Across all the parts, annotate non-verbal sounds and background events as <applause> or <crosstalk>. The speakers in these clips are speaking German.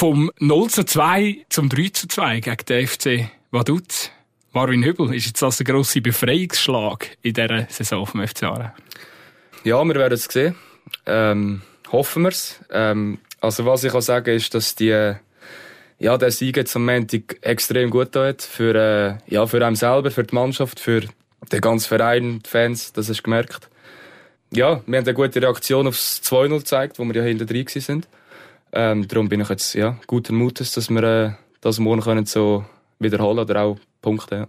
Vom 0 zu 2 zum 3 zu 2 gegen den FC Vaduz. Marvin Hübel, ist jetzt das ein grosser Befreiungsschlag in dieser Saison vom FC Aarau? Ja, wir werden es sehen. Ähm, hoffen wir es. Ähm, also was ich kann sagen ist, dass die ja, der Sieg jetzt am Montag extrem gut tut. Für, äh, ja, für einen selber, für die Mannschaft, für den ganzen Verein, die Fans, das hast du gemerkt. Ja, wir haben eine gute Reaktion aufs 2-0 gezeigt, wo wir ja hinter drin sind. Ähm, darum bin ich jetzt ja, guten Mutes, dass wir äh, das morgen können so wiederholen oder auch Punkte. Ja.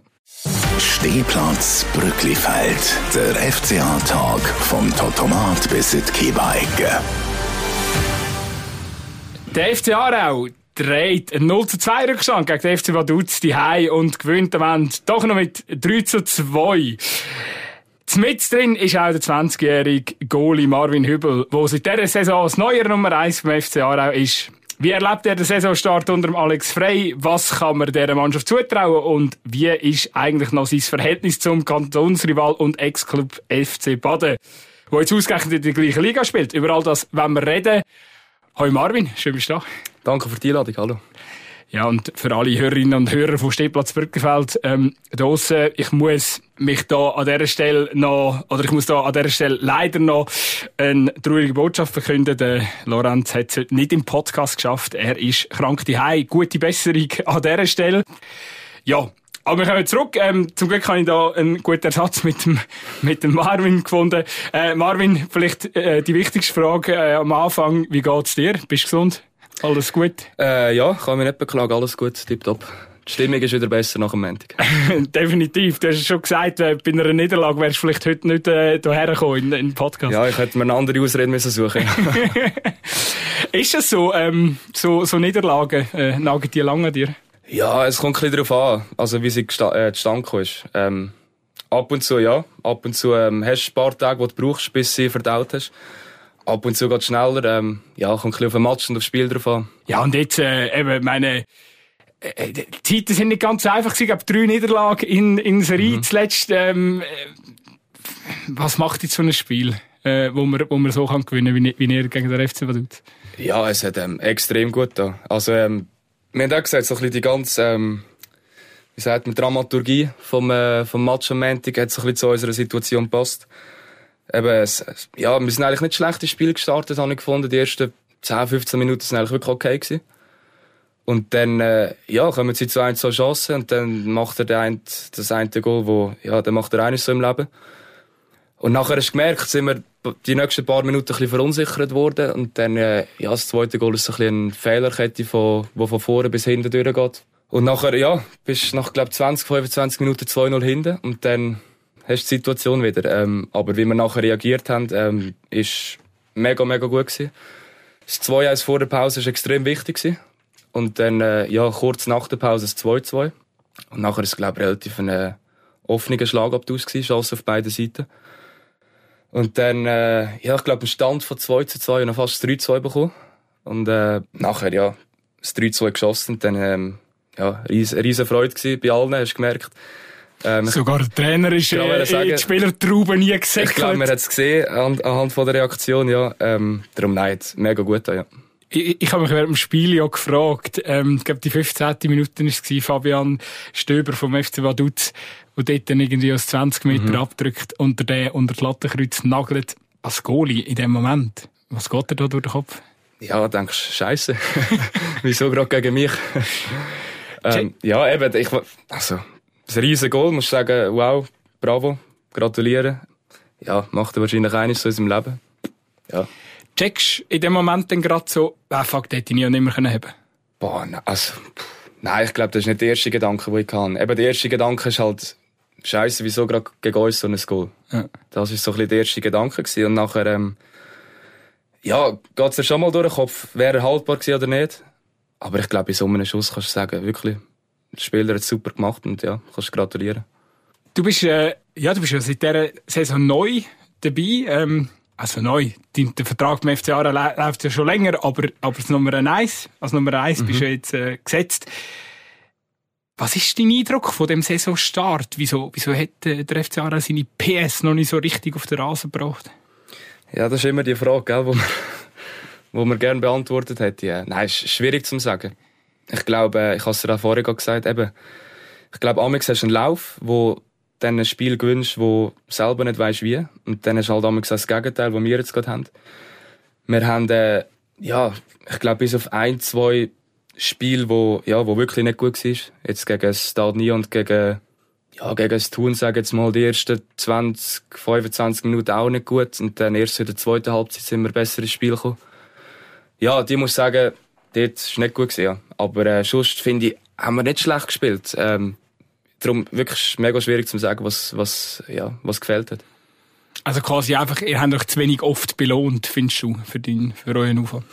Stehplatz Brücklifeld, der FCA-Tag vom Totomat bis in die Kiebeicke. Der FC Aarau dreht einen 0 zu 2 Rückstand gegen den FC Vaduz die und gewinnt am Ende doch noch mit 3 zu 2. Mit drin ist auch der 20-jährige Goalie Marvin Hübel, der seit dieser Saison als neuer Nummer 1 beim FC Aarau ist. Wie erlebt er den Saisonstart unter Alex Frey? Was kann man dieser Mannschaft zutrauen? Und wie ist eigentlich noch sein Verhältnis zum Kantonsrival und Ex-Club FC Baden, der jetzt ausgerechnet in der gleichen Liga spielt? Über all das wenn wir reden. Hallo Marvin, schön bist du da. Danke für die Einladung, hallo. Ja, und für alle Hörerinnen und Hörer von Stehplatz Brückenfeld, ähm, draussen, ich muss mich da an dieser Stelle noch, oder ich muss da an dieser Stelle leider noch eine traurige Botschaft verkünden. Der Lorenz hat es nicht im Podcast geschafft. Er ist krank daheim. Gute Besserung an dieser Stelle. Ja, aber wir kommen zurück. Ähm, zum Glück habe ich da einen guten Ersatz mit dem, mit dem Marvin gefunden. Äh, Marvin, vielleicht äh, die wichtigste Frage äh, am Anfang. Wie geht's dir? Bist du gesund? Alles gut? Äh, ja, kann mich nicht beklagen. Alles gut, tipptopp. Die Stimmung ist wieder besser nach dem Montag. <laughs> Definitiv. Du hast schon gesagt, bei einer Niederlage wärst du vielleicht heute nicht äh, hierher gekommen in, in den Podcast. Ja, ich hätte mir eine andere Ausrede müssen suchen <laughs> Ist es so, ähm, so, so Niederlagen, äh, nagen die lange an dir? Ja, es kommt ein bisschen darauf an, also wie sie äh, zustande gekommen ist. Ähm, ab und zu, ja. Ab und zu ähm, hast du ein paar Tage, die du brauchst, bis sie verdaut hast. Ab und zu geht es schneller. Ähm, ja, kommt ein bisschen auf den Match und aufs Spiel drauf an. Ja, und jetzt, äh, eben, meine, äh, die Zeiten sind nicht ganz einfach. Ich glaube, drei Niederlagen in, in Serie mhm. zuletzt. Ähm, äh, was macht jetzt so ein Spiel, äh, wo, man, wo man so kann gewinnen kann, wie, wie ihr gegen den FC Vaduz? Ja, es hat ähm, extrem gut da. Also, ähm, wir haben auch gesagt, so ein bisschen die ganze, ähm, wie sagt man, Dramaturgie vom, äh, vom Match am Montag hat so ein bisschen zu unserer Situation gepasst. Eben, es, ja, wir sind eigentlich nicht schlecht ins Spiel gestartet, habe ich gefunden. Die ersten 10, 15 Minuten sind eigentlich wirklich okay gewesen. Und dann, äh, ja, kommen sie zu ein, zwei Chancen und dann macht er ein, das eine Goal, wo, ja, dann macht er eines so im Leben. Und nachher hast du gemerkt, sind wir die nächsten paar Minuten ein bisschen verunsichert worden. Und dann, äh, ja, das zweite Goal ist ein bisschen eine Fehlerkette, von, die von vorne bis hinten durchgeht. Und nachher, ja, bist nach, glaub 20, 25 Minuten 2-0 hinten. Und dann hast die Situation wieder. Ähm, aber wie wir nachher reagiert haben, ähm, ist mega, mega gut gewesen. Das 2-1 vor der Pause ist extrem wichtig gewesen. Und dann, äh, ja, kurz nach der Pause das 2-2. Und nachher ist es, glaube ich, relativ ein äh, offener Schlagabtausch gewesen, Chance auf beiden Seiten. Und dann, äh, ja, ich glaube, einen Stand von 2 zu 2 und dann fast das 3 2 bekommen. Und äh, nachher, ja, das 3 2 geschossen. Und dann, ähm, ja, riesen, riesen Freude gewesen bei allen, hast du gemerkt. Ähm, Sogar der Trainer ist äh, sagen, die Spielertraube nie gesehen. Ich glaube, man hat es gesehen an, anhand von der Reaktion, ja. Ähm, darum, nein, mega gut, ja. Ich, ich habe mich während dem Spiel ja gefragt, ähm, ich glaube, die 15. Minute war es, Fabian Stöber vom FC Vaduz, der dort dann irgendwie aus 20 Meter mhm. abdrückt und der unter das Lattenkreuz nagelt als Goalie in dem Moment. Was geht dir da durch den Kopf? Ja, denkst Scheiße. <laughs> Wieso gerade gegen mich? <laughs> ähm, ja, eben, ich, also, ein riesen Goal, muss ich sagen, wow, bravo, gratulieren. Ja, macht er wahrscheinlich eines so in seinem Leben. Ja. Checkst in dem Moment dann gerade so, ah, fuck, den hätte ich nie und nimmer haben Boah, also, nein, ich glaube, das ist nicht der erste Gedanke, den ich habe. Eben, der erste Gedanke ist halt, Scheiße, wieso gerade gegen uns so ein Goal? Ja. Das war so ein bisschen der erste Gedanke gewesen. Und nachher, ähm, ja, geht's dir schon mal durch den Kopf, wäre er haltbar gewesen oder nicht? Aber ich glaube, in so einem Schuss kannst du sagen, wirklich, der Spieler hat super gemacht und ja, kannst gratulieren. Du bist, äh, ja, du bist ja seit dieser Saison neu dabei. Ähm, also neu. Der Vertrag mit FC Aarau läuft ja schon länger, aber, aber als Nummer eins, als Nummer eins mhm. bist du jetzt äh, gesetzt. Was ist dein Eindruck von dem Saisonstart? Wieso, wieso hat äh, der FC Aarau seine PS noch nicht so richtig auf den Rasen gebracht? Ja, das ist immer die Frage, gell, wo man, <laughs> wo man gerne beantwortet hätte. Ja. Nein, ist schwierig zu sagen. Ich glaube, ich habe es dir auch vorher gesagt, eben, ich glaube, Amix hast einen Lauf, wo dann ein Spiel gewünscht, wo selber nicht weißt wie. Und dann hast du halt Amix das Gegenteil, was wir jetzt gerade haben. Wir haben, äh, ja, ich glaube, bis auf ein, zwei Spiele, wo, ja, wo wirklich nicht gut war. Jetzt gegen Stade Nie und gegen, ja, gegen das Thun, sagen jetzt mal, die ersten 20, 25 Minuten auch nicht gut. Und dann erst in der zweiten Halbzeit sind wir besser ins Spiel gekommen. Ja, die muss sagen, dort ist nicht gut gewesen, ja. Aber, äh, sonst finde ich, haben wir nicht schlecht gespielt. Ähm, darum wirklich mega schwierig zu sagen, was, was, ja, was gefällt hat. Also quasi einfach, ihr habt euch zu wenig oft belohnt, findest du, für, dein, für euren Aufwand?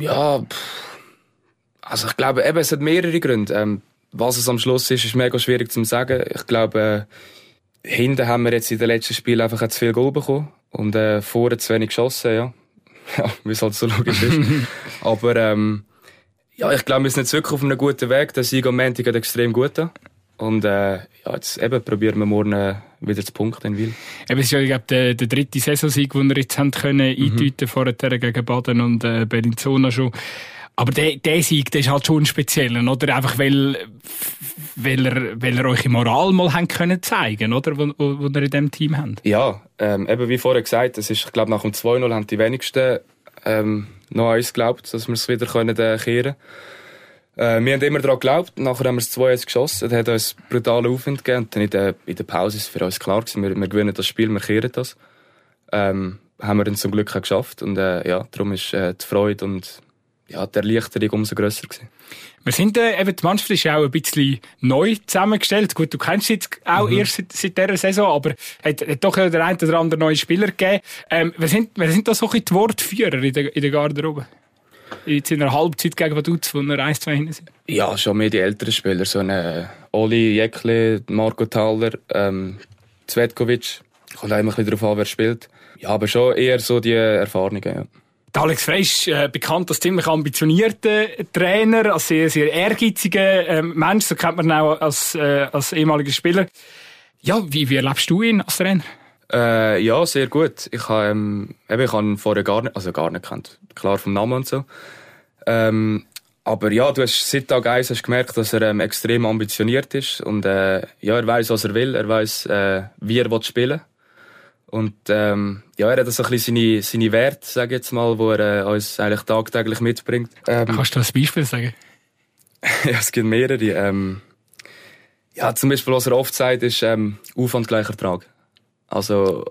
Ja, pff. also ich glaube, eben, es hat mehrere Gründe. Ähm, was es am Schluss ist, ist mega schwierig zu sagen. Ich glaube, äh, hinten haben wir jetzt in den letzten Spielen einfach zu viel Goal bekommen und äh, vorne zu wenig geschossen, ja. <laughs> ja, wie es halt so logisch ist. <laughs> Aber ähm, ja, ich glaube, wir sind jetzt wirklich auf einem guten Weg. Der Sieg am Montag hat extrem gut an. Und äh, ja, jetzt eben probieren wir morgen äh, wieder zu punkten in Wil. Eben, es ist ja, ich glaube, der, der dritte Saisonsieg, den wir jetzt haben können, mhm. eindeuten vorher gegen Baden und äh, Bellinzona schon. Aber der, der Sieg, der ist halt schon speziell, oder? Einfach weil, weil, er, weil er euch Moral mal haben können zeigen, oder? Wo, wo, wo ihr in diesem Team habt. Ja, ähm, eben wie vorher gesagt, das ist, ich glaube, nach dem 2-0 haben die wenigsten ähm, noch an uns geglaubt, dass wir es wieder können, äh, kehren äh, Wir haben immer daran geglaubt, nachher haben wir es 2 geschossen, das hat uns brutalen Aufwind gegeben und dann in der, in der Pause ist für uns klar gewesen, wir, wir gewinnen das Spiel, wir kehren das. Ähm, haben wir dann zum Glück geschafft und äh, ja, darum ist äh, die Freude und ja, die Erleichterung umso grösser gewesen. Wir sind äh, eben, die Mannschaft ist auch ein bisschen neu zusammengestellt. Gut, du kennst sie jetzt auch mhm. erst seit, seit dieser Saison, aber es hat, hat doch der ein oder andere neue Spieler gegeben. Ähm, wer sind, wer sind da so ein die Wortführer in der, in der Garderobe? Jetzt in einer Halbzeit gegen Vaduz, wo wir 1, 2 hinten sind? Ja, schon mehr die älteren Spieler. So eine Oli Jekle, Marco Thaler, ähm, Zvetkovic. Kommt auch immer ein bisschen darauf an, wer spielt. Ja, aber schon eher so die Erfahrungen, ja. Alex Frey ist äh, bekannt als ziemlich ambitionierter Trainer, als sehr, sehr ehrgeiziger ähm, Mensch. So kennt man ihn auch als, äh, als ehemaliger Spieler. Ja, wie, wie erlebst du ihn als Trainer? Äh, ja, sehr gut. Ich habe ähm, ihn vorher gar nicht, also gar nicht kennt, klar vom Namen und so. Ähm, aber ja, du hast seit Tag 1 hast gemerkt, dass er ähm, extrem ambitioniert ist und äh, ja, er weiß, was er will, er weiß, äh, wie er will spielen. Und ähm, ja, er hat so ein bisschen seine, seine Werte, sag ich jetzt mal, wo er äh, uns eigentlich tagtäglich mitbringt. Ähm, Kannst du ein Beispiel sagen? <laughs> ja, es gibt mehrere. Ähm, ja, zum Beispiel, was er oft sagt, ist ähm, Aufwand gleich Ertrag. Also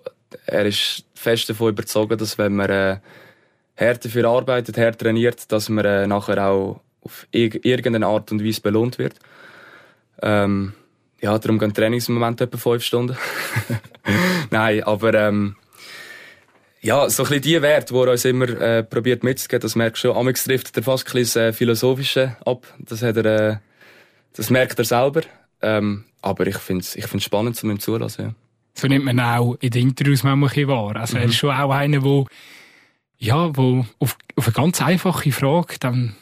er ist fest davon überzeugt, dass wenn man äh, härter für arbeitet, härter trainiert, dass man äh, nachher auch auf irgendeine Art und Weise belohnt wird. Ähm, ja, darum gehen Trainings im Moment etwa fünf Stunden. <laughs> Nein, aber ähm, ja, so ein bisschen die Werte, die er uns immer äh, probiert mitzugeben, das merkst du schon. Amix trifft er fast ein bisschen das äh, Philosophische ab. Das, hat er, äh, das merkt er selber. Ähm, aber ich finde es ich find's spannend, zu ihm zulassen. Ja. So nimmt man auch in den Interviews manchmal ein wahr. Also mhm. er ist schon auch einer, der ja, wo auf, auf eine ganz einfache Frage dann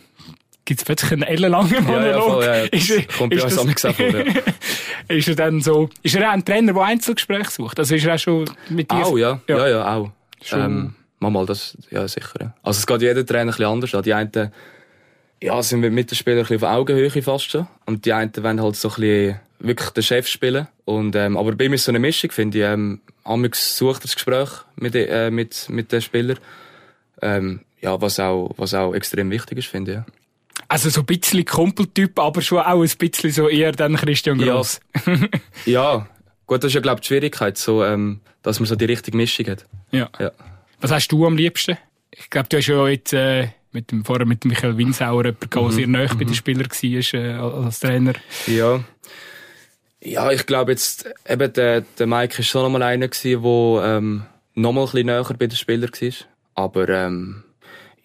es plötzlich einen ellenlangen Monolog. Ja, ja, voll, ja. <laughs> Ist, Kommt ist bei uns das, vor, ja. <laughs> ist er dann so, ist er auch ein Trainer, der Einzelgespräche sucht? Also ist er auch schon mit dir? Auch, ja. Ja, ja, ja auch. Ähm, mal, das, ja, sicher. Also es geht jeder Trainer ein bisschen anders an. Die einen, ja, sind mit den Spielern ein bisschen auf Augenhöhe fast schon. Und die einen wollen halt so ein bisschen wirklich den Chef spielen. Und, ähm, aber bei mir ist so eine Mischung, finde ich. Ähm, Amix sucht das Gespräch mit, äh, mit, mit den Spielern. Ähm, ja, was auch, was auch extrem wichtig ist, finde ich. Ja. Also so ein bisschen Kumpeltyp, aber schon auch ein bisschen so eher dann Christian Gross. Ja, <laughs> ja. gut, das ist ja glaube ich die Schwierigkeit, so, ähm, dass man so die richtige Mischung hat. Ja. ja. Was hast du am liebsten? Ich glaube, du hast ja jetzt äh, mit dem, vorher mit Michael Winsauer jemanden, der mhm. sehr nahe mhm. bei den Spielern war äh, als Trainer. Ja. Ja, ich glaube jetzt, eben der, der Mike war schon nochmal einer der ähm, nochmal ein bisschen näher bei den Spielern war. Aber ähm,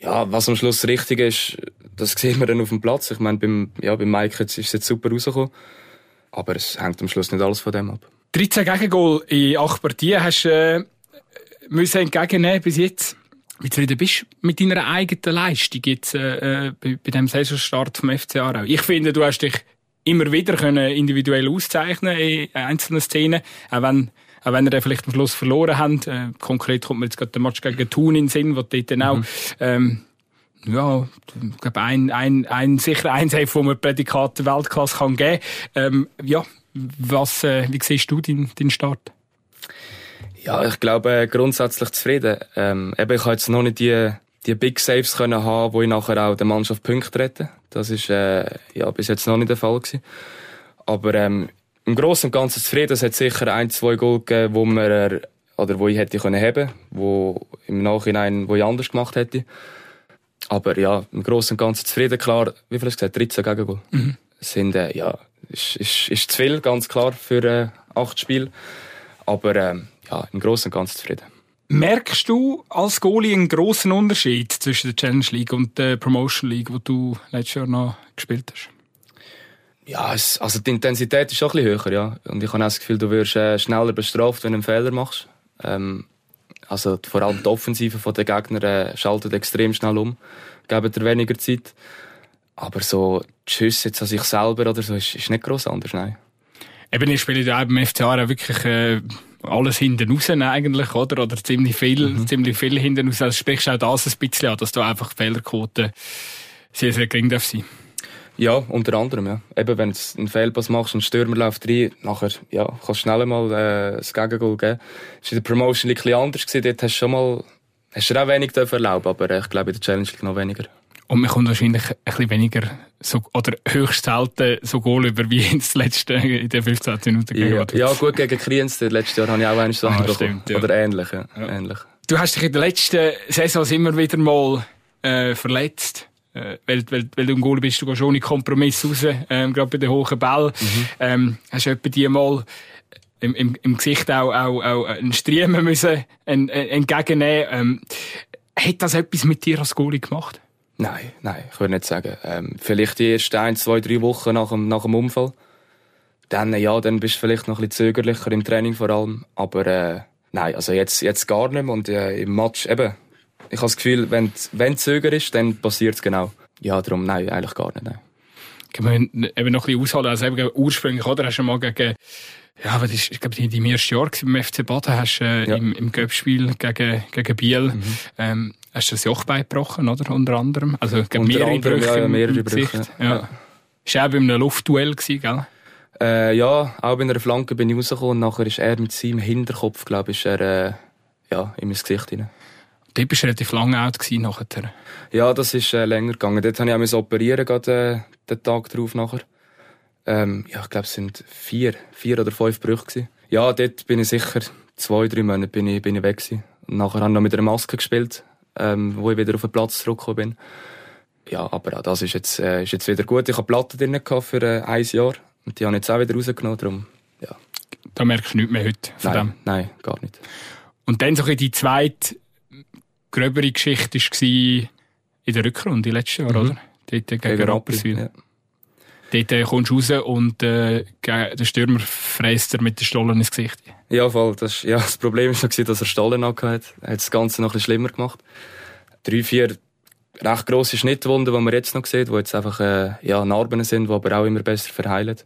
ja, was am Schluss richtig ist, das sehen wir dann auf dem Platz. Ich meine, beim, ja, beim Mike ist es jetzt super rausgekommen. Aber es hängt am Schluss nicht alles von dem ab. 13 Gegengol in 8 Partien hast du äh, müssen entgegennehmen bis jetzt. Wie zufrieden bist du mit deiner eigenen Leistung jetzt äh, äh bei, bei dem Saisonstart vom FC Aarau? Ich finde, du hast dich immer wieder können individuell auszeichnen in einzelnen Szenen, auch wenn auch wenn er vielleicht am Schluss verloren hat. Äh, konkret kommt mir jetzt gerade der Match gegen Thun in den Sinn, wo dort dann auch, mhm. ähm, ja, ich glaube, ein, ein, ein, sicher ein Safe, wo man Prädikat Weltklasse kann geben ähm, Ja, was, äh, wie siehst du deinen, deinen Start? Ja, ich glaube, äh, grundsätzlich zufrieden. Ähm, eben, ich habe jetzt noch nicht die, die Big Saves können haben, wo ich nachher auch der Mannschaft Punkte rette. Das ist, äh, ja, bis jetzt noch nicht der Fall gewesen. Aber, ähm, im Großen und Ganzen zufrieden. Es hat sicher ein, zwei Goal gegeben, wo man, oder wo ich hätte können haben, wo im Nachhinein, wo ich anders gemacht hätte. Aber ja, im Großen und Ganzen zufrieden. Klar, wie viel hast du gesagt? 13 Gegengol. Mhm. Sind, äh, ja, ist, ist, ist zu viel, ganz klar, für äh, acht Spiele. Aber äh, ja, im Großen und Ganzen zufrieden. Merkst du als Goalie einen grossen Unterschied zwischen der Challenge League und der Promotion League, wo du letztes Jahr noch gespielt hast? Ja, es, also die Intensität ist schon ein bisschen höher, ja. Und ich habe auch das Gefühl, du wirst äh, schneller bestraft, wenn du einen Fehler machst. Ähm, also vor allem die Offensive der Gegner äh, schaltet extrem schnell um, geben dir weniger Zeit. Aber so die Schüsse jetzt an sich selber oder so ist, ist nicht gross anders, nein. Eben, ich spiele ja beim FCA wirklich äh, alles hinten raus eigentlich, oder? Oder ziemlich viel, mhm. ziemlich viel hinten raus. Also sprichst du auch das ein bisschen an, dass du einfach Fehlerquote sehr, sehr gering darf sein. Ja, unter anderem, ja. Eben, wenn du einen Fehlpass machst und ein Stürmer läuft rein, nachher, ja, kannst du schnell mal, äh, das Gegengol geben. Das war in der Promotion ein bisschen anders gewesen. Dort hast du schon mal, hast du auch wenig erlauben aber ich glaube, in der Challenge League noch weniger. Und man kommt wahrscheinlich ein bisschen weniger, so, oder höchst selten so Goal über wie ins letzte, in den 15 Minuten gegen ja, ja, gut, gegen Kriens, letztes Jahr habe ich auch einen so ah, stimmt, ja. Oder ähnlich, ja. ähnlich. Du hast dich in der letzten Saison immer wieder mal, äh, verletzt. Äh, weil, weil, weil du im Goal bist, du gehst ohne Kompromiss raus, ähm, gerade bei den hohen Ball. Mhm. Ähm, hast du etwa die mal im, im, im Gesicht auch, auch, auch einen Striemen müssen entgegennehmen. Ähm, hat das etwas mit dir als Goalie gemacht? Nein, nein, ich würde nicht sagen. Ähm, vielleicht die ersten ein, zwei, drei Wochen nach dem, nach dem Unfall. Dann, ja, dann bist du vielleicht noch ein bisschen zögerlicher im Training vor allem. Aber, äh, nein, also jetzt, jetzt gar nicht mehr. Und äh, im Match, eben, ich habe das Gefühl, wenn, wenn Zöger ist, dann passiert es genau. Ja, darum, nein, eigentlich gar nicht, nein. Können wir eben noch ein bisschen ausholen, also eben ursprünglich, oder? Hast du mal gegen, ja, das ist, ich glaube, deinem ersten Jahr beim FC Baden hast du äh, ja. im, im Göppspiel gegen, gegen Biel, mhm. ähm, hast du das Jochbein gebrochen, oder? Unter anderem. Also, Unter mehrere anderem, Brüche. Ja, mehrere Brüche. Ja. ja. Ist er bei einem Luftduell gewesen, gell? Äh, ja, auch bei einer Flanke bin ich rausgekommen und nachher ist er mit seinem Hinterkopf, glaube ich, ist er, äh, ja, in mein Gesicht hinein. Dort bist du relativ lange out gewesen nachher. Ja, das ist äh, länger gegangen. Dort habe ich auch operieren, gerade, äh, den Tag drauf nachher. Ähm, ja, ich glaube, es sind vier, vier oder fünf Brüche gewesen. Ja, dort bin ich sicher zwei, drei Monate bin ich, bin ich weg gewesen. Und nachher habe ich noch mit einer Maske gespielt ähm, wo ich wieder auf den Platz zurückgekommen bin. Ja, aber auch das ist jetzt, äh, ist jetzt wieder gut. Ich hatte Platten drin für äh, ein Jahr und die habe ich jetzt auch wieder rausgenommen. Darum, ja. Da merkst du nichts mehr heute von nein, dem? Nein, gar nicht. Und dann so die zweite gröbere Geschichte war in der Rückrunde letztes Jahr, mhm. oder? Dort gegen, gegen Rapperswil. Ja. Dort äh, kommst du raus und äh, der Stürmer fräst dir mit den Stollen ins Gesicht. Ja, voll. Das, ja, <laughs> das Problem war noch, dass er Stollen hatte. Er hat das Ganze noch ein bisschen schlimmer gemacht. Drei, vier recht grosse Schnittwunden, die man jetzt noch sieht, die jetzt einfach äh, ja, Narben sind, die aber auch immer besser verheilen.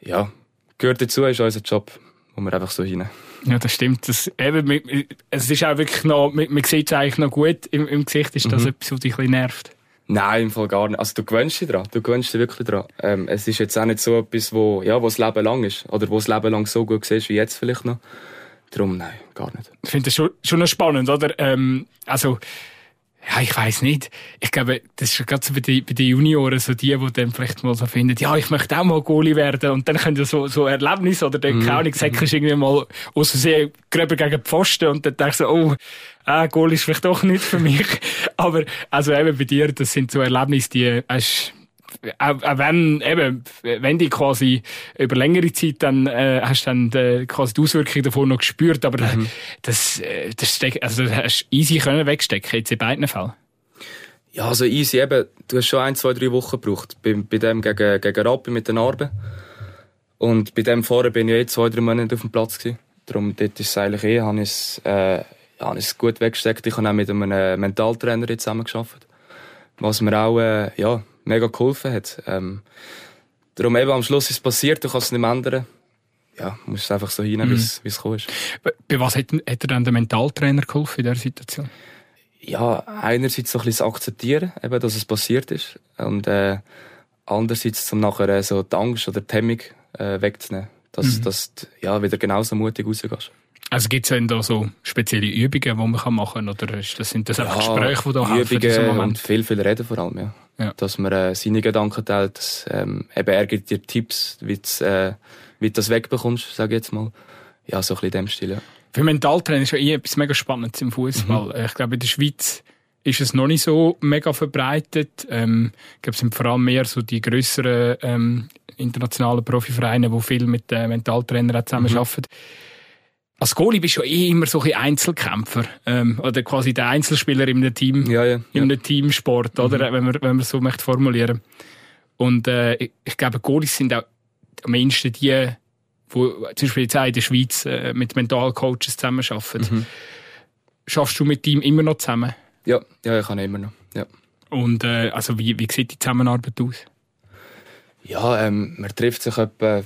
Ja, gehört dazu, ist unser Job, wo wir einfach so hinein. Ja, das stimmt. Das, eben, es ist auch wirklich noch, man, man sieht es eigentlich noch gut im, im Gesicht. Ist das mhm. etwas, was dich ein bisschen nervt? Nein, im Fall gar nicht. Also du gewöhnst dich dran. Du gewöhnst dich wirklich dran. Ähm, es ist jetzt auch nicht so etwas, wo, ja, wo das Leben lang ist. Oder wo das Leben lang so gut siehst wie jetzt vielleicht noch. Darum, nein, gar nicht. Ich finde das schon, schon noch spannend, oder? Ähm, also, ja, ich weiß nicht. Ich glaube, das ist gerade so bei den, bei den Junioren so die, die dann vielleicht mal so finden, ja, ich möchte auch mal Goalie werden. Und dann können so, so Erlebnisse oder dann, mm. keine Ahnung, säckst mm. irgendwie mal aus Versehen gröber gegen die Pfosten und dann denkst du oh, ah, Goalie ist vielleicht doch nicht für mich. <laughs> Aber, also eben bei dir, das sind so Erlebnisse, die hast, auch, auch wenn, eben, wenn die quasi über längere Zeit dann, äh, hast dann äh, quasi die Auswirkungen davon noch gespürt, aber mhm. das, äh, das steck, also das hast easy können wegstecken, jetzt in beiden Fällen. Ja, also easy eben, du hast schon ein, zwei, drei Wochen gebraucht, bei, bei dem gegen, gegen Rappi mit den Narben. Und bei dem vorher bin ich eh zwei, drei Monate auf dem Platz gewesen. Darum, dort ist es eigentlich eh, habe ich es, äh, habe ich es gut weggesteckt. Ich habe auch mit einem Mentaltrainer jetzt zusammen gearbeitet. Was mir auch, äh, ja, mega geholfen hat. Ähm, darum eben am Schluss ist es passiert, du kannst es nicht ändern. ja, muss es einfach so hinnehmen, mhm. wie es gekommen ist. Bei was hat, hat er dann der Mentaltrainer geholfen in dieser Situation? Ja, einerseits so ein bisschen akzeptieren, eben, dass es passiert ist. Und äh, andererseits zum nachher äh, so die Angst oder die Hemmung äh, wegzunehmen. Dass, mhm. dass du ja, wieder genauso mutig rausgehst. Also gibt es da so spezielle Übungen, die man machen kann? Oder das, sind das einfach ja, Gespräche, die da helfen? Übungen und viel, viel reden vor allem, ja. Ja. Dass man äh, seine Gedanken teilt. Dass, ähm, eben, er gibt dir Tipps, wie du äh, wie das wegbekommst, sage ich jetzt mal. Ja, so ein bisschen in dem Stil, ja. Für Mentaltraining ist ja eh etwas mega Spannendes im Fußball. Mhm. Ich glaube, in der Schweiz ist es noch nicht so mega verbreitet. Ähm, ich glaube, es sind vor allem mehr so die grösseren ähm, internationalen Profivereine, die viel mit äh, Mentaltrainern zusammenarbeiten. Mhm. Als Goalie bist du ja eh immer so ein Einzelkämpfer. Ähm, oder quasi der Einzelspieler in einem Team, ja, ja, in einem Teamsport, oder? Mhm. Wenn man, wenn man so möchte formulieren. Und, äh, ich, ich glaube, Goalies sind auch am ehesten die, wo zum Beispiel jetzt auch in der Schweiz äh, mit Mentalcoaches zusammenarbeiten. Mhm. Schaffst du mit ihm immer noch zusammen? Ja, ja, ich kann immer noch. Ja. Und äh, also wie, wie sieht die Zusammenarbeit aus? Ja, ähm, man trifft sich etwa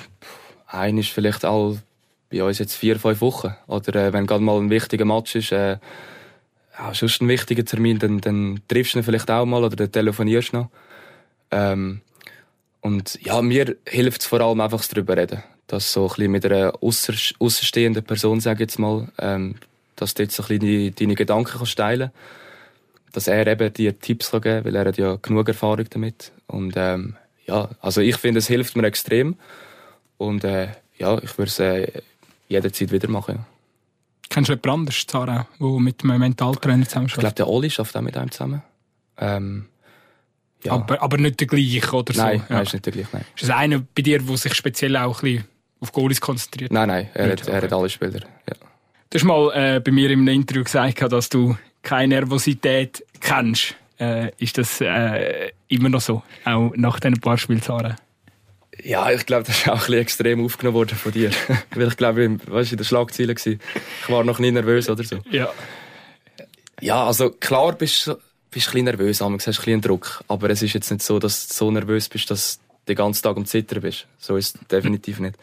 ein ist vielleicht all bei uns jetzt vier, fünf Wochen. Oder äh, wenn gerade mal ein wichtiger Match ist, äh, ja, sonst ein wichtiger Termin, dann, dann triffst du ihn vielleicht auch mal oder dann telefonierst du noch. Ähm, und ja, mir hilft es vor allem einfach darüber reden. Dass so ein bisschen mit einer außerstehenden Person, sage ich jetzt mal, ähm, dass du jetzt so ein bisschen deine Gedanken kannst Dass er eben dir Tipps geben kann, weil er hat ja genug Erfahrung damit. Und ähm, ja, also ich finde, es hilft mir extrem. Und äh, ja, ich würde es äh, jederzeit wieder machen. Ja. Kennst du jemanden anders, Zara, der mit einem Mentaltrainer zusammen Ich glaube, der Oli schafft auch mit einem zusammen. Ähm, ja. Aber, aber nicht der gleiche oder so? Nein, ja. nein ist nicht der gleiche. Nein. Ist das einer bei dir, der sich speziell auch ein bisschen auf Goalies konzentriert? Nein, nein, er, hat, er hat alle Spieler. Ja. Du hast mal äh, bei mir im Interview gesagt, dass du keine Nervosität kennst. Äh, ist das äh, immer noch so? Auch nach diesen paar Spielzahlen? Ja, ich glaube, das ist auch ein bisschen extrem aufgenommen worden von dir. <laughs> Weil ich glaube, weißt, in der Schlagzeile war. Ich war noch nie nervös oder so. Ja. Ja, also klar bist du bist ein bisschen nervös, aber hast ein bisschen Druck. Aber es ist jetzt nicht so, dass du so nervös bist, dass du den ganzen Tag am Zittern bist. So ist es definitiv nicht.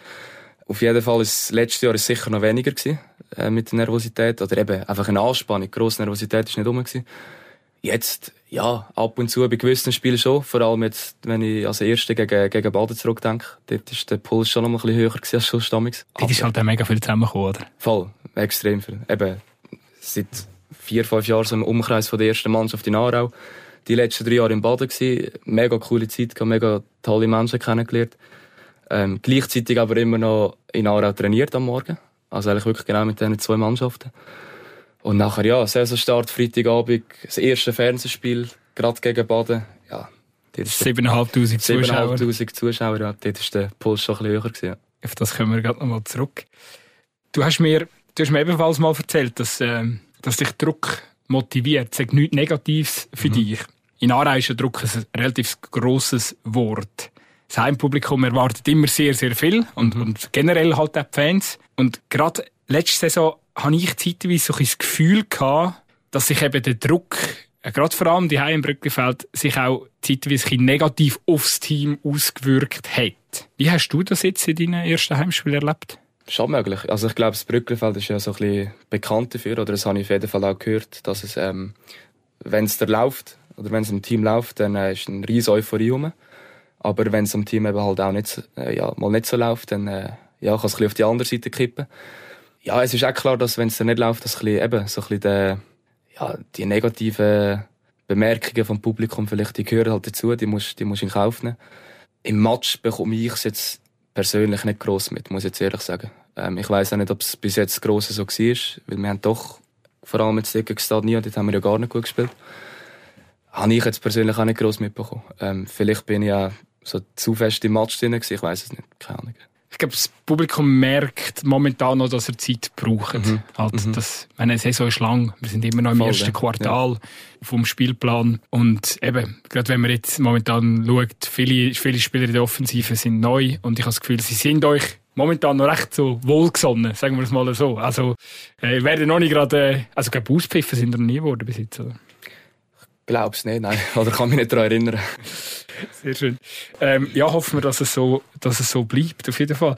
Auf jeden Fall ist das letzte Jahr ist sicher noch weniger gewesen, äh, mit der Nervosität. Oder eben einfach eine Anspannung. Grosse Nervosität ist nicht rum gewesen. Jetzt, ja, ab und zu bei gewissen Spielen schon. Vor allem jetzt, wenn ich als Erste gegen, gegen Baden zurückdenke. Dort ist der Puls schon noch ein bisschen höher gewesen als schon Stammings. Dort ist halt auch mega viel zusammengekommen, oder? Voll. Extrem viel. Eben, seit vier, fünf Jahre so im Umkreis von der ersten Mannschaft in Aarau. Die letzten drei Jahre im Baden gewesen. Mega coole Zeit, mega tolle Menschen kennengelernt. Ähm, gleichzeitig aber immer noch in Aarau trainiert am Morgen. Also eigentlich wirklich genau mit diesen zwei Mannschaften. Und nachher, ja, Saisonstart, Freitagabend, das erste Fernsehspiel, gerade gegen Baden. Ja, 7'500 Zuschauer. 7'500 Zuschauer, ja. Dort war der Puls schon ein bisschen höher. Gewesen. Auf das kommen wir gerade nochmal zurück. Du hast mir, du hast mir ebenfalls mal erzählt, dass, ähm, dass dich Druck motiviert. Ist nichts Negatives für mhm. dich. In Aarau ist der Druck ein relativ grosses Wort. Das Heimpublikum erwartet immer sehr, sehr viel und, mhm. und generell halt auch die Fans. Und gerade letzte Saison hatte ich zeitweise so ein das Gefühl gehabt, dass sich eben der Druck, äh, gerade vor allem die im Brückenfeld, sich auch zeitweise negativ aufs Team ausgewirkt hat. Wie hast du das jetzt in deinen ersten Heimspielen erlebt? Schon möglich. Also ich glaube, das Brückenfeld ist ja so ein bisschen bekannt dafür, oder das habe ich auf jeden Fall auch gehört, dass es, ähm, wenn es da läuft, oder wenn es im Team läuft, dann äh, ist eine riesige Euphorie rum. Aber wenn es im Team eben halt auch nicht, äh, ja, mal nicht so läuft, dann äh, ja, kann es ein bisschen auf die andere Seite kippen. Ja, es ist auch klar, dass wenn es dann nicht läuft, dass ein bisschen, eben, so ein bisschen der, ja, die negativen Bemerkungen vom Publikum vielleicht, die gehören halt dazu, die musst, die musst in Kauf nehmen. Im Match bekomme ich es jetzt persönlich nicht gross mit, muss ich jetzt ehrlich sagen. Ähm, ich weiß auch nicht, ob es bis jetzt gross so war, weil wir haben doch, vor allem jetzt gegen Stade dort haben wir ja gar nicht gut gespielt. Habe ich jetzt persönlich auch nicht gross mitbekommen. Ähm, vielleicht bin ich ja so zu fest im Match drin ich weiß es nicht, keine Ahnung ich glaube, das Publikum merkt momentan noch, dass er Zeit braucht. Mhm. Halt, mhm. Das, meine Saison ist lang. Wir sind immer noch im Voll, ersten Quartal ja. vom Spielplan. Und eben, gerade wenn man jetzt momentan schaut, viele, viele Spieler in der Offensive sind neu. Und ich habe das Gefühl, sie sind euch momentan noch recht so wohlgesonnen, sagen wir es mal so. Also, äh, werden noch nicht gerade, äh, also, ich glaube, auspfiffen sind noch nie geworden bis jetzt, oder? Es nicht, nein. <laughs> Oder kann mich nicht daran erinnern. Sehr schön. Ähm, ja, hoffen wir, dass es, so, dass es so bleibt, auf jeden Fall.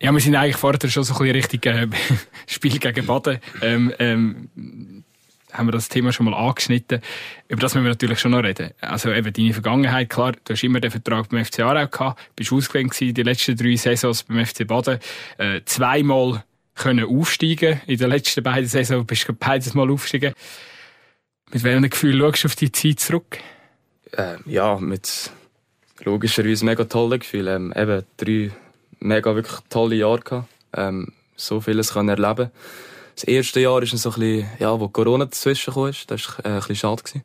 Ja, wir sind eigentlich vorher schon so ein bisschen richtig äh, <laughs> Spiel gegen Baden. Ähm, ähm, haben wir das Thema schon mal angeschnitten. Über das müssen wir natürlich schon noch reden. Also eben deine Vergangenheit, klar, du hast immer den Vertrag beim FC Aarau gehabt, bist gewesen, die letzten drei Saisons beim FC Baden, äh, zweimal können aufsteigen. In den letzten beiden Saisons bist du beides Mal aufgestiegen. Mit welchem Gefühl schaust du auf die Zeit zurück? Äh, ja, mit logischerweise mega tollen Gefühlen. Ähm, eben drei mega wirklich tolle Jahre gehabt. Ähm, so vieles können erleben. Das erste Jahr ist so ein bisschen, ja, wo Corona dazwischen kam, das war äh, ein bisschen schade. Gewesen.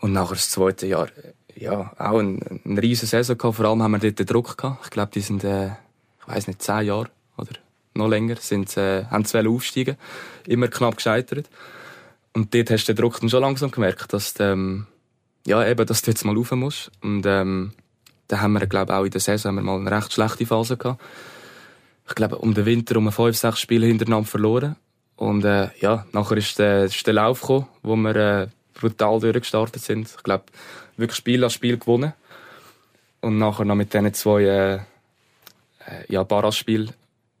Und nachher das zweite Jahr, ja, auch ein, ein riesen Saison gehabt. Vor allem haben wir dort den Druck gehabt. Ich glaube, die sind, äh, ich weiß nicht, zehn Jahre oder noch länger, sind, äh, haben zwei aufsteigen. Immer knapp gescheitert. Und dort hast du den Druck dann schon langsam gemerkt, dass du, ähm, ja, eben, dass du jetzt mal rauf musst. Und, ähm, dann haben wir, glaube auch in der Saison haben wir mal eine recht schlechte Phase gehabt. Ich glaube, um den Winter um fünf, sechs Spiele hintereinander verloren. Und, äh, ja, nachher ist der, ist der Lauf gekommen, wo wir, äh, brutal durchgestartet sind. Ich glaube, wirklich Spiel als Spiel gewonnen. Und nachher noch mit diesen zwei, äh, äh ja, Barrage-Spiel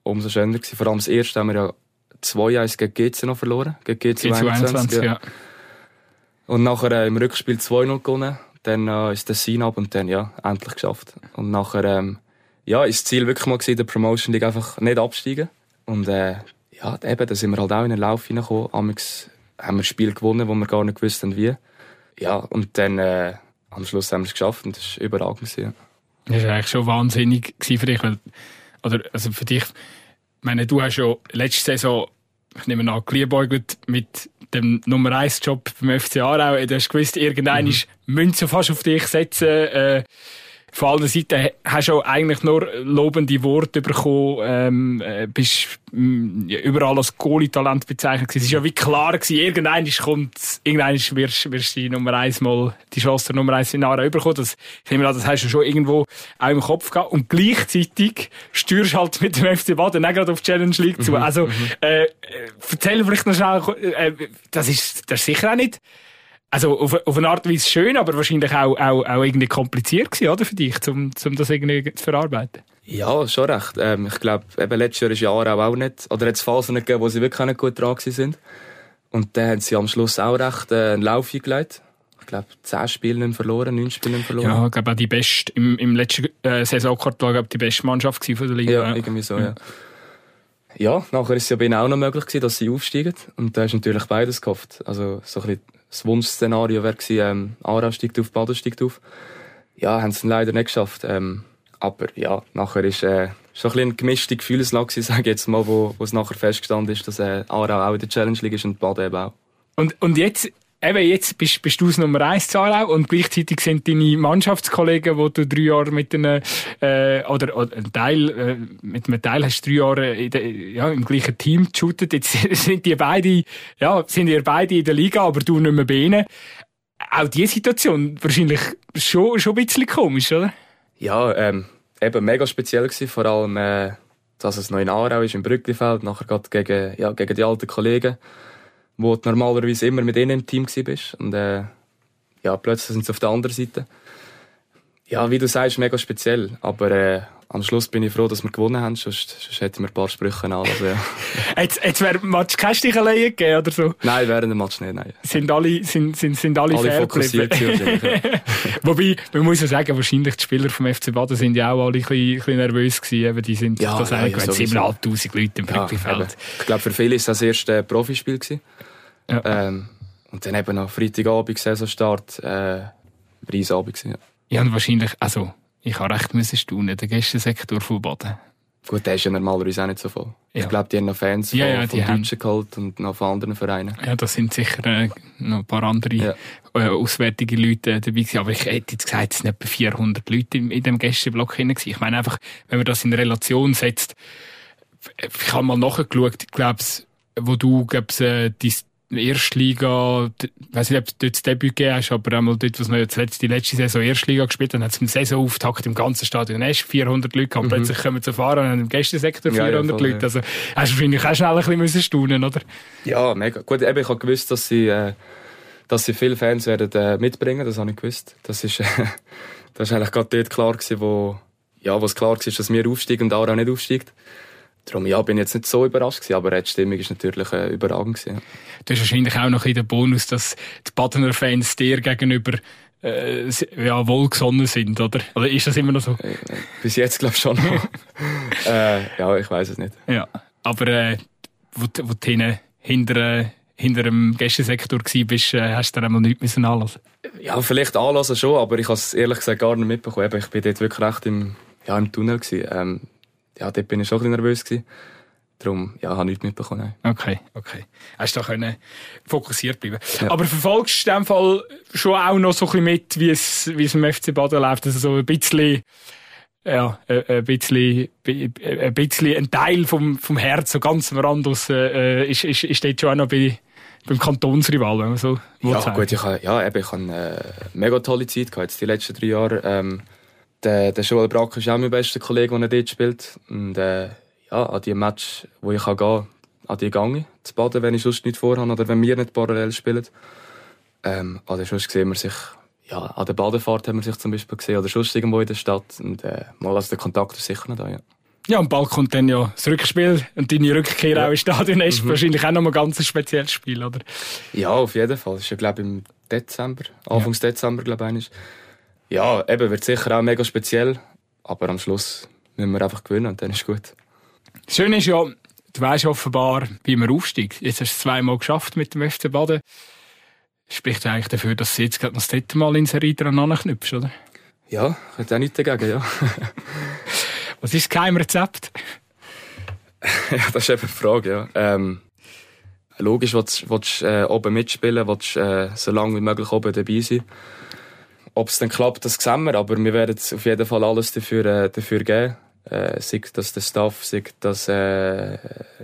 umso schöner gewesen. Vor allem das erste haben wir ja 2-1 gegen GC noch verloren. Gegen GC, GC 21, ja. ja. Und nachher äh, im Rückspiel 2-0 gewonnen. Dann äh, ist der Scene ab und dann, ja, endlich geschafft. Und nachher, ähm, ja, ist das Ziel wirklich mal gewesen, der Promotion League einfach nicht absteigen. Und, äh, ja, eben, da sind wir halt auch in den Lauf hineingekommen. Amix haben wir ein Spiel gewonnen, wo wir gar nicht gewusst haben, wie. Ja, und dann, äh, am Schluss haben wir es geschafft und das war überragend. Ja. Das war eigentlich schon wahnsinnig für dich, weil, oder, also für dich, ich meine, du hast ja letzte Saison, ich nehme an, geliebäugelt mit dem Nummer 1 Job beim FC Aarau. Du hast gewusst, irgendein mhm. Münze fast auf dich setzen, äh, von allen Seiten hast du eigentlich nur lobende Worte bekommen, ähm, äh, bist mm, überall als Goalie-Talent bezeichnet gewesen. Es war ja wie klar gewesen, irgendein kommt, irgendein wirst, wirst die Nummer eins mal, die Chance der Nummer eins in Nara überkommen. Das, das hast du schon irgendwo auch im Kopf gehabt. Und gleichzeitig stürst halt mit dem FC Baden auch gerade auf die Challenge League zu. Mhm, also, mhm. äh, erzähl vielleicht noch schnell, äh, das ist, das ist sicher auch nicht, also auf, auf eine Art und Weise schön, aber wahrscheinlich auch, auch, auch irgendwie kompliziert gewesen, oder, für dich, um, um das irgendwie zu verarbeiten. Ja, schon recht. Ähm, ich glaube, eben letztes Jahr ist Jahre auch nicht, oder hat es Phasen gegeben, wo sie wirklich nicht gut dran sind. Und dann haben sie am Schluss auch recht äh, einen Lauf eingelegt. Ich glaube, zehn Spiele nicht verloren, neun Spiele nicht verloren. Ja, ich glaube auch die beste, im, im letzten äh, Saisonquartal, die beste Mannschaft von der Liga. Ja, ja. irgendwie so, ja. ja. Ja, nachher ist es ja bei ihnen auch noch möglich gewesen, dass sie aufsteigen. Und da hast du natürlich beides gehofft. Also, so ein bisschen das Wunschszenario wäre gewesen, ähm, Aarau steigt auf, Baden steigt auf. Ja, haben es leider nicht geschafft. Ähm, aber ja, nachher ist äh, schon ein bisschen eine gemischte Gefühlslage, <laughs> sage ich jetzt mal, wo, wo es nachher festgestanden ist, dass äh, Aarau auch in der Challenge League ist und Baden eben auch. Und, und jetzt eben jetzt bist, bist du das Nummer eins Zarau und gleichzeitig sind deine Mannschaftskollegen, wo du drei Jahre mit einem, äh, oder, oder ein Teil, äh, mit einem Teil hast du drei Jahre der, ja, im gleichen Team geshootet. Jetzt <laughs> sind die beide, ja, sind ihr beide in der Liga, aber du nicht mehr bei ihnen. Auch diese Situation wahrscheinlich schon, schon ein bisschen komisch, oder? Ja, ähm, eben mega speziell gewesen, vor allem, äh, dass es noch in Aarau ist, im Brücklifeld, nachher gerade gegen, ja, gegen die alten Kollegen wo du normalerweise immer mit ihnen im Team bist. Und äh, ja, plötzlich sind sie auf der anderen Seite. Ja, wie du sagst, mega speziell. Aber äh, am Schluss bin ich froh, dass wir gewonnen haben, sonst, sonst hätten wir ein paar Sprüche an. Also, ja. <laughs> jetzt, jetzt wäre Match kein Sticheleien gegeben oder so? Nein, während dem Match nicht, nein. Sind alle, sind, sind, sind alle, alle fair fokussiert <laughs> Wobei, man muss ja sagen, wahrscheinlich die Spieler vom FC Baden sind ja auch alle ein bisschen, ein bisschen nervös gewesen. Eben, die sind ja, das ja, ja, 7'500 Leute im Brücklifeld. Ja, ich glaube, für viele war es das erste Profispiel gewesen. Ja. Ähm, und dann eben noch Freitagabend, Saisonstart, äh, Preisabend gewesen. Ja, und wahrscheinlich, also, ich habe recht müssen staunen, der Gästensektor von Baden. Gut, der ist ja normalerweise auch nicht so voll. Ja. Ich glaube, die haben noch Fans ja, von, ja, von Deutschen geholt und noch von anderen Vereinen. Ja, da sind sicher äh, noch ein paar andere ja. äh, auswärtige Leute äh, dabei gewesen. Aber ich hätte jetzt gesagt, es sind etwa 400 Leute in, in dem Gästeblock hinein Ich meine einfach, wenn man das in Relation setzt, ich habe mal nachgeschaut, ich glaube, wo du, glaub's, äh, die Erstliga, ich weiß nicht, ob du dort das Debüt gegeben hast, aber einmal dort, was wir jetzt die letzte Saison Erstliga gespielt haben, hat es im Saisonauftakt im ganzen Stadion erst 400 Leute gehabt. Mhm. Plötzlich kommen zu fahren und im Gästensektor 400 ja, ja, voll, Leute. Ja. Also, hast du wahrscheinlich auch schnell ein bisschen müssen staunen, oder? Ja, mega. Gut, eben, ich habe gewusst, dass sie, äh, dass sie viele Fans werden, äh, mitbringen, das habe ich gewusst. Das ist, äh, <laughs> das ist eigentlich gerade dort klar gewesen, wo, ja, was klar war, dass wir aufsteigen und Aarau nicht aufsteigt. Darum ja, bin ich jetzt nicht so überrascht gewesen, aber die Stimmung ist natürlich äh, überragend gewesen. Ja. Du hast wahrscheinlich auch noch in der Bonus, dass die Badener Fans dir gegenüber äh, ja, wohlgesonnen sind, oder? Oder ist das immer noch so? Äh, bis jetzt glaube ich schon. <laughs> äh, ja, ich weiß es nicht. Ja, aber äh, wo, wo du hinten, hinter, äh, hinter dem Gästesektor warst, äh, hast du dann einmal nichts anlassen? Ja, vielleicht anlassen schon, aber ich habe es ehrlich gesagt gar nicht mitbekommen. Ich bin dort wirklich recht im, ja, im Tunnel gewesen. Ähm, ja, dort bin ich schon ein bisschen nervös gewesen. Darum, ja, habe ich nichts mitbekommen. Okay, okay. Hast du da können fokussiert bleiben. Ja. Aber verfolgst du in dem Fall schon auch noch so ein bisschen mit, wie es, wie es im FC Baden läuft? Also so ein bisschen, ja, ein bisschen, ein bisschen ein Teil vom, vom Herz, so ganz am Rand aus, äh, ist, ist, ist dort schon auch noch bei, beim Kantonsrival, wenn man so Ja, sagen. gut, ich habe, ja, eben, ich habe eine äh, mega tolle Zeit gehabt, jetzt die letzten drei Jahre. Ähm, der, der Joel Brack ist auch mein bester Kollege, der dort spielt. Und, äh, ja, an die Match, wo ich gehen kann, an die Gange zu baden, wenn ich sonst nicht vorhabe oder wenn wir nicht parallel spielen. Ähm, also sonst sehen wir sich, ja, an der Badefahrt haben wir sich zum Beispiel gesehen oder sonst irgendwo in der Stadt. Und, äh, mal also der Kontakt ist sicher noch da, ja. Ja, und bald kommt dann ja das Rückspiel und deine Rückkehr ja. auch ins Stadion ist mhm. wahrscheinlich auch noch ein ganz spezielles Spiel, oder? Ja, auf jeden Fall. Das ist ja, glaube ich, im Dezember, Anfangs ja. Dezember, glaube ich. Ja, eben, wird sicher auch mega speziell, aber am Schluss müssen wir einfach gewinnen und dann ist gut. Das Schöne ist ja, du weißt offenbar, wie man aufsteigt. Jetzt hast du es zweimal geschafft mit dem FC Baden. Spricht eigentlich dafür, dass du jetzt gerade noch das dritte Mal in Serie dran anknüpfst, oder? Ja, ich hätte auch nichts dagegen, ja. <laughs> Was ist das Geheimrezept? <laughs> ja, das ist eben die Frage, ja. Ähm, logisch, willst du äh, oben mitspielen, willst äh, so lange wie möglich oben dabei sein. Ob es dann klappt, das sehen wir, aber wir werden auf jeden Fall alles dafür, äh, dafür geben äh, sei das der Staff, sei das äh,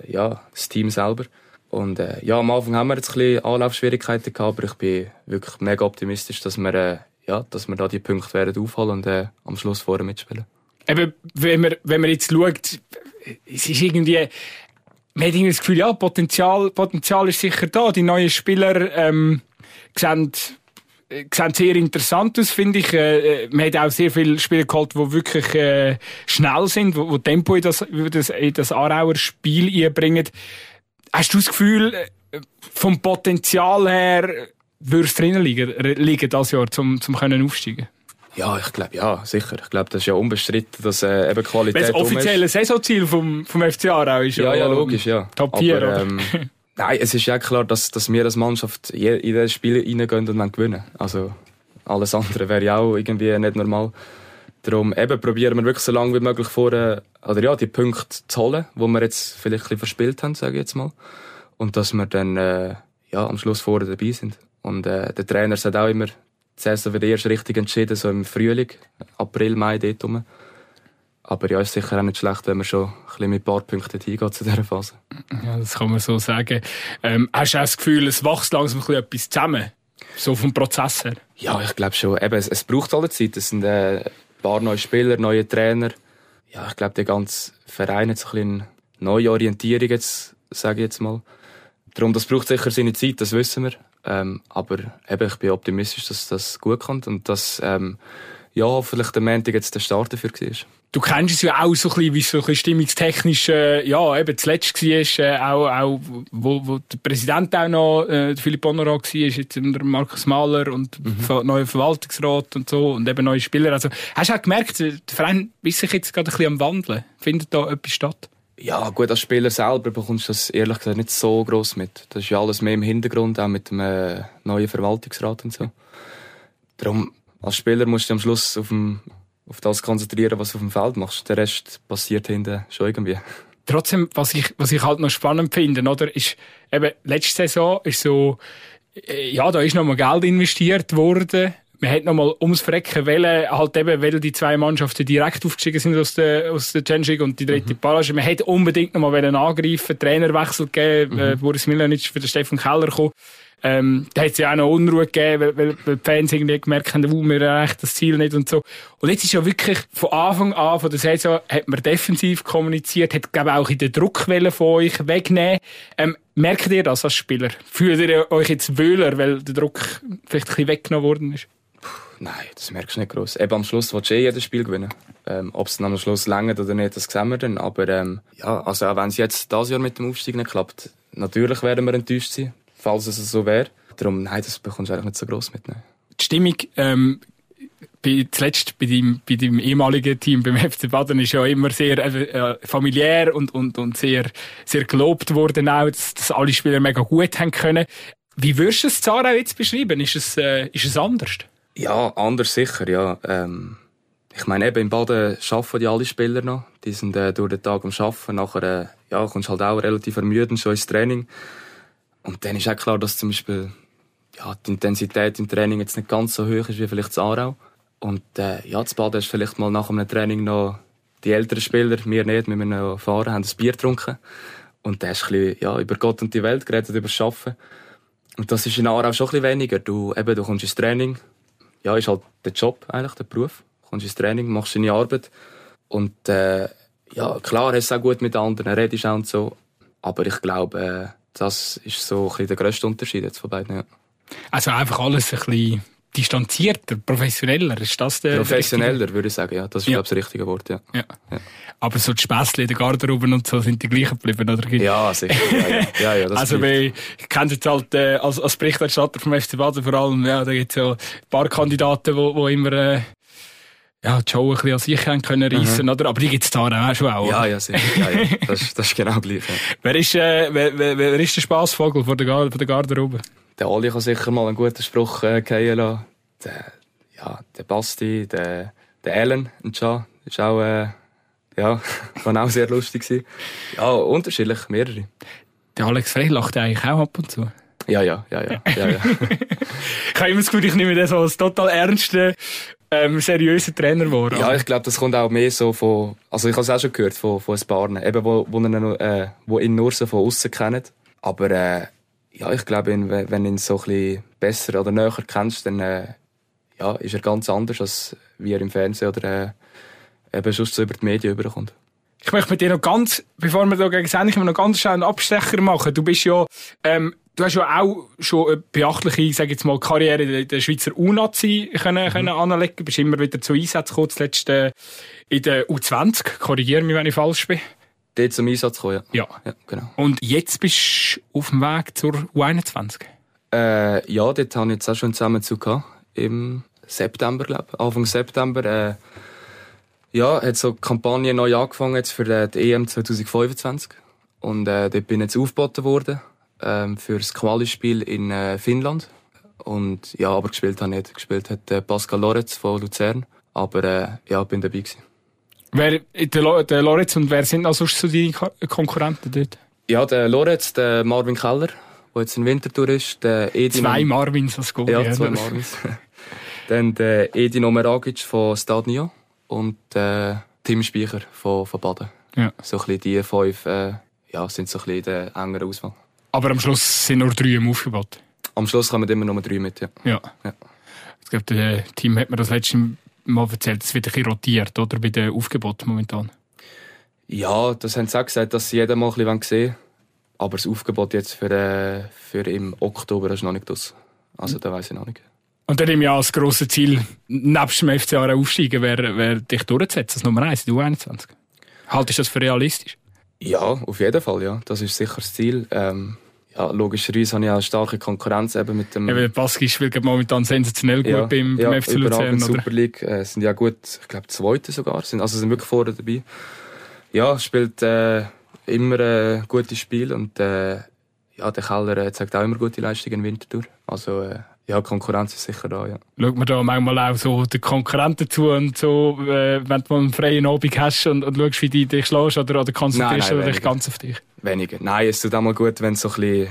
ja, das Team selber. Und äh, ja, am Anfang haben wir jetzt ein bisschen Anlaufschwierigkeiten gehabt, aber ich bin wirklich mega optimistisch, dass wir, äh, ja, dass wir da die Punkte werden aufholen und äh, am Schluss vorne mitspielen. Eben, wenn man, wenn man jetzt schaut, es ist irgendwie, man hat irgendwie das Gefühl, ja, Potenzial, Potenzial ist sicher da. Die neuen Spieler ähm, sehen sehen sehr interessant aus, finde ich. Äh, äh, man hat auch sehr viele Spieler geholt, die wirklich äh, schnell sind, wo, wo Tempo in das, in das, in das Aarauer Spiel einbringen. Hast du das Gefühl, äh, vom Potenzial her, würde es drinnen liegen, liegen das Jahr, zum, zum können aufsteigen? Ja, ich glaube, ja, sicher. Ich glaube, das ist ja unbestritten, dass äh, eben Qualität Das offizielle Saisonziel vom, vom FC Aarau ist ja, ja, ja logisch, ja. Top 4, Aber, ähm, <laughs> Nein, es ist ja klar, dass, dass wir als Mannschaft in das Spiel reingehen und gewinnen Also alles andere wäre ja auch irgendwie nicht normal. Darum eben probieren wir wirklich so lange wie möglich vorher, oder ja, die Punkte zu holen, die wir jetzt vielleicht ein bisschen verspielt haben, sage ich jetzt mal. Und dass wir dann äh, ja, am Schluss vorher dabei sind. Und äh, der Trainer hat auch immer, die Saison wird erst richtig entschieden, so im Frühling, April, Mai, dort rum. Aber ja, ist sicher auch nicht schlecht, wenn man schon ein bisschen mit ein paar Punkten hingeht zu dieser Phase. Ja, das kann man so sagen. Ähm, hast du auch das Gefühl, es wächst langsam ein bisschen etwas zusammen? So vom Prozess her? Ja, ich glaube schon. Eben, es, es braucht alle Zeit. Es sind äh, ein paar neue Spieler, neue Trainer. Ja, ich glaube, der ganze Verein hat so ein bisschen neue Orientierung jetzt, sage ich jetzt mal. Darum, das braucht sicher seine Zeit, das wissen wir. Ähm, aber eben, ich bin optimistisch, dass das gut kommt und dass ähm, ja, vielleicht der Montag jetzt der Start dafür war. Du kennst es ja auch so ein bisschen, wie es so ein bisschen stimmungstechnisch, äh, ja, eben zuletzt war, äh, auch, auch, wo, wo der Präsident auch noch, äh, Philipp Honora war, jetzt der Markus Mahler und mhm. neuer Verwaltungsrat und so, und eben neue Spieler. Also, hast du auch gemerkt, der Verein ist sich jetzt gerade ein bisschen am Wandeln? Findet da etwas statt? Ja, gut, als Spieler selber bekommst du das ehrlich gesagt nicht so gross mit. Das ist ja alles mehr im Hintergrund, auch mit dem äh, neuen Verwaltungsrat und so. Darum, als Spieler musst du am Schluss auf, dem, auf das konzentrieren, was du auf dem Feld machst. Der Rest passiert hinten schon irgendwie. Trotzdem, was ich, was ich halt noch spannend finde, oder, ist, eben, letzte Saison ist so, äh, ja, da ist nochmal Geld investiert worden. Man hat nochmal ums Frecken wählen, halt eben, weil die zwei Mannschaften direkt aufgestiegen sind aus der, aus der Changing und die dritte mhm. Barrage. Man hat unbedingt nochmal angreifen, Trainerwechsel gegeben, mhm. äh, Boris Milanic für den Stefan Keller gekommen. Ähm, da hat es ja auch noch Unruhe gegeben, weil, weil, weil die Fans irgendwie gemerkt haben, wo wir erreichen das Ziel nicht und so. Und jetzt ist ja wirklich von Anfang an von der Saison hat man defensiv kommuniziert, hat glaube auch in der Druckwelle von euch wegnehmen. Ähm, merkt ihr das als Spieler? Fühlt ihr euch jetzt wohler, weil der Druck vielleicht ein bisschen weggenommen worden ist? Nein, das merkst du nicht gross. Eben am Schluss willst du eh jedes Spiel gewinnen. Ähm, Ob es am Schluss längert oder nicht, das sehen wir dann. Aber ähm, ja, also auch wenn es jetzt dieses Jahr mit dem Aufstieg nicht klappt, natürlich werden wir enttäuscht sein, falls es so wäre. Darum, nein, das bekommst du eigentlich nicht so gross mit. Nein. Die Stimmung, ähm, bei, zuletzt bei deinem, bei deinem ehemaligen Team beim <laughs> FC Baden ist ja immer sehr äh, familiär und, und, und sehr, sehr gelobt worden auch, dass, dass alle Spieler mega gut haben können. Wie würdest du es Zara jetzt beschreiben? Ist es, äh, ist es anders? Ja, anders sicher, ja. Ähm, ich meine, eben im Baden arbeiten die alle Spieler noch. Die sind äh, durch den Tag am Arbeiten. Nachher äh, ja, kommst halt auch relativ ermüdend schon ins Training. Und dann ist auch klar, dass zum Beispiel ja, die Intensität im Training jetzt nicht ganz so hoch ist wie vielleicht in Aarau. Und äh, ja, das Baden ist vielleicht mal nach einem Training noch die älteren Spieler, wir nicht, wir müssen noch fahren, haben ein Bier getrunken. Und da hast ein bisschen, ja, über Gott und die Welt geredet, über das Arbeiten. Und das ist in Aarau schon ein bisschen weniger. Du, eben, du kommst ins Training, ja, ist halt der Job eigentlich, der Beruf. Du kommst ins Training, machst deine Arbeit. Und äh, ja, klar, hast du auch gut mit anderen, redest auch und so. Aber ich glaube, äh, das ist so ein der grösste Unterschied jetzt von beiden. Ja. Also einfach alles ein bisschen distanzierter, professioneller, ist das der Professioneller, der würde ich sagen, ja. Das ist, ja. glaube ich, das richtige Wort, ja. ja. ja. Aber so die Späßchen in der Garderobe und so sind die gleichen geblieben, oder? Ja, sicher, ja, ja. ja, <laughs> also, weil, ich kenne jetzt halt, äh, als, als Berichterstatter vom FC Baden vor allem, ja, da gibt es ja ein paar Kandidaten, die, die immer, äh, ja, die Show ein bisschen an sich haben können reissen, mhm. oder? Aber die gibt es da auch schon auch, Ja, ja, sicher. Ja, ja. Das, das ist genau gleich, ja. <laughs> wer, ist, äh, wer, wer, wer ist der Spassvogel von der, von der Garderobe? Der Oli kann sicher mal einen guten Spruch äh, fallen lassen. Der, ja, der Basti, der, der Alan und Can, ist auch, äh, ja, <laughs> kann auch sehr lustig sein. Ja, unterschiedlich, mehrere. Der Alex Frey lacht eigentlich auch ab und zu. Ja, ja, ja, ja. ja, ja. <laughs> ich habe immer das Gefühl, ich nehme das als total ernsten, ähm, seriösen Trainer vor. Ja, ich glaube, das kommt auch mehr so von, also ich habe es auch schon gehört von, von ein paar, eben, wo, wo, ihn, äh, wo ihn nur so von außen kennen. Aber, äh, ja, ich glaube, wenn du ihn so ein bisschen besser oder näher kennst, dann, äh, ja, ist er ganz anders, als wie er im Fernsehen oder äh, eben sonst so über die Medien überkommt. Ich möchte mit dir noch ganz, bevor wir da gegen das Ende noch ganz schnell einen Abstecher machen. Du bist ja, ähm, du hast ja auch schon eine beachtliche, sag jetzt mal, Karriere in der Schweizer U-Nazi können, mhm. können anlegen. Du bist immer wieder zu Einsatz gekommen, zuletzt äh, in der U20. Korrigiere mich, wenn ich falsch bin. Dort zum Einsatz gekommen, ja. Ja. ja genau. Und jetzt bist du auf dem Weg zur U21? Äh, ja, dort habe ich jetzt auch schon zusammen zu gehabt. Im September, glaube ich. Anfang September. Äh, ja, hat so die Kampagne neu angefangen jetzt für äh, die EM 2025. Und äh, dort bin ich jetzt aufgeboten worden ähm, für das Quali-Spiel in äh, Finnland. Und ja, aber gespielt habe ich nicht. Gespielt hat äh, Pascal Lorenz von Luzern. Aber äh, ja, bin dabei gewesen. Wer, der, der Lorenz und wer sind also so die Konkurrenten dort? Ja, der Lorenz, der Marvin Keller, der jetzt in Winterthur ist. Der Edin zwei Marvins als Goal. Ja, zwei Marvins. <laughs> Dann der Edin Omeragic von Stadnio und der Tim Speicher von, von Baden. Ja. So ein bisschen die fünf äh, ja, sind so ein bisschen der engere Auswahl. Aber am Schluss sind nur drei im Aufgebot. Am Schluss kommen immer nur drei mit, ja. Ja. ja. Ich glaube, das Team hat mir das letzte Mal erzählt, es wird ein bisschen rotiert, oder? Bei den Aufgeboten momentan. Ja, das haben sie auch gesagt, dass sie jeder mal ein bisschen sehen wollen. Aber das Aufgebot jetzt für, äh, für im Oktober ist noch nicht das. Also, da weiß ich noch nicht. Und dann im Jahr das grosse Ziel, nebst dem FCA aufsteigen, wäre, wäre dich durchzusetzen, das Nummer 1 in der U21. Haltest du das für realistisch? Ja, auf jeden Fall, ja. Das ist sicher das Ziel. Ähm, ja, logischerweise habe ich auch eine starke Konkurrenz eben mit dem... Ja, weil Baski spielt momentan sensationell gut ja, beim, ja, beim FC Luzern, in der Super League äh, sind ja gut, ich glaube Zweite sogar, sind, also sind wirklich vorne dabei. Ja, spielt äh, immer ein äh, gutes Spiel und äh, ja, der Keller äh, zeigt auch immer gute Leistungen im Winterthur. Also äh, ja, Konkurrenz ist sicher da, ja. Schaut man da manchmal auch so den Konkurrenten zu und so, äh, wenn du einen freien Abend hast und, und schaust, wie die dich schlägst oder, oder konzentrierst du dich ganz auf dich? Weniger. Nein, es tut auch mal gut, wenn du so ein bisschen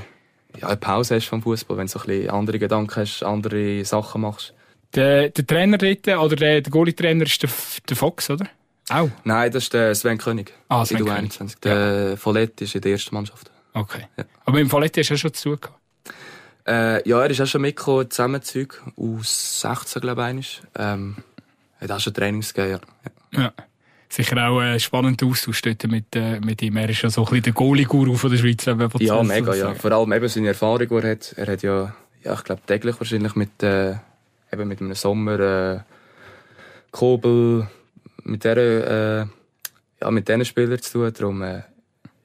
ja, eine Pause hast vom Fußball, wenn du so ein bisschen andere Gedanken hast, andere Sachen machst. Der, der Trainer dort, oder der, der Goalie-Trainer ist der, der Fox, oder? Auch? Nein, das ist der Sven König. Ah, Sven König. Der ja. Follett ist in der ersten Mannschaft. Okay. Ja. Aber dem Follett hast du ja schon zu tun gehabt. Äh, ja, er ist auch schon mitgekommen, Zusammenzeug aus 16, glaube ich. Ähm, hat auch schon Trainings gegeben, ja. ja. Sicher auch ein spannender Austausch mit, äh, mit ihm. Er ist ja so ein bisschen der Goalie-Guru von der Schweiz. Ja, mega, ja. Vor allem eben seine Erfahrung, die er hat. Er hat ja, ja ich glaube, täglich wahrscheinlich mit, äh, eben mit einem Sommer, äh, Kobel, mit dieser, äh, ja, mit diesen Spielern zu tun. Darum, äh,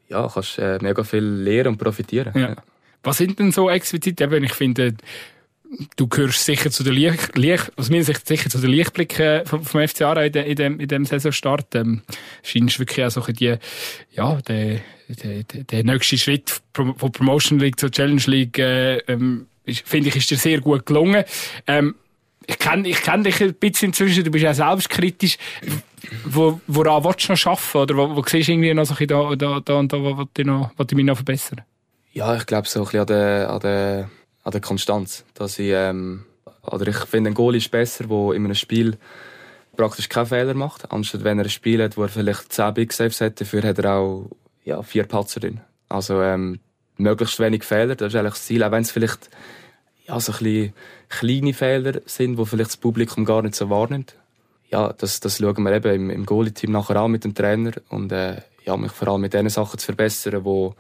ja, kannst äh, mega viel lernen und profitieren. Ja. Was sind denn so explizit, eben, ich finde, du gehörst sicher zu den Licht, Licht, sicher zu den Lichtblicken vom, vom FC Aarau in, de, in, dem, in dem Saisonstart. Ähm, scheinst wirklich auch so die, ja, der, der, der nächste Schritt von Promotion League zur Challenge League, äh, ähm, finde ich, ist dir sehr gut gelungen. Ähm, ich kenne ich kenn dich ein bisschen inzwischen, du bist ja selbstkritisch. Wo, woran willst du noch arbeiten? Oder wo, wo siehst du irgendwie noch so da, da, da und da, wo, du noch, wo du mich noch verbessern? Ja, ich glaube so ein bisschen an der, an der an der Konstanz. Dass ich, ähm, oder ich finde, ein Goal ist besser, der in einem Spiel praktisch keinen Fehler macht, anstatt wenn er ein Spiel hat, wo er vielleicht 10 Big Saves hat, dafür hat er auch ja, vier Patzer drin. Also ähm, möglichst wenig Fehler, das ist eigentlich das Ziel, auch wenn es vielleicht ja, so ein bisschen kleine Fehler sind, die vielleicht das Publikum gar nicht so wahrnimmt. Ja, das, das schauen wir eben im, im Goalie-Team nachher an mit dem Trainer und äh, ja, mich vor allem mit den Sachen zu verbessern, wo,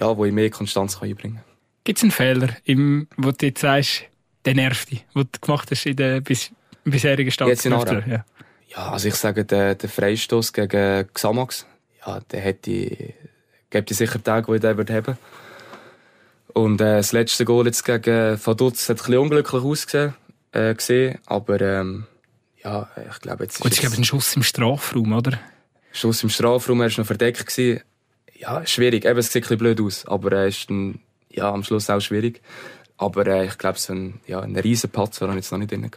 ja, wo ich mehr Konstanz einbringen kann. Gibt es einen Fehler, im, wo du jetzt sagst, der nervt dich, den du gemacht hast in der bis, bisherigen Stadt? Jetzt in Aarau? Ja. ja, also ich sage, der, der Freistoß gegen Xamax, ja, der hätte, gibt sicher Tage, wo ich den würde haben. Und äh, das letzte Goal jetzt gegen Vaduz hat ein bisschen unglücklich ausgesehen, äh, gesehen, aber ähm, ja, ich glaube jetzt ist Gut, es gab einen Schuss im Strafraum, oder? Schuss im Strafraum, er war noch verdeckt. Gewesen. Ja, schwierig, eben, es sieht ein bisschen blöd aus, aber er ist dann ja, am Schluss auch schwierig. Aber äh, ich glaube, so ein, ja, ein riesen Patzer habe ich jetzt noch nicht drin.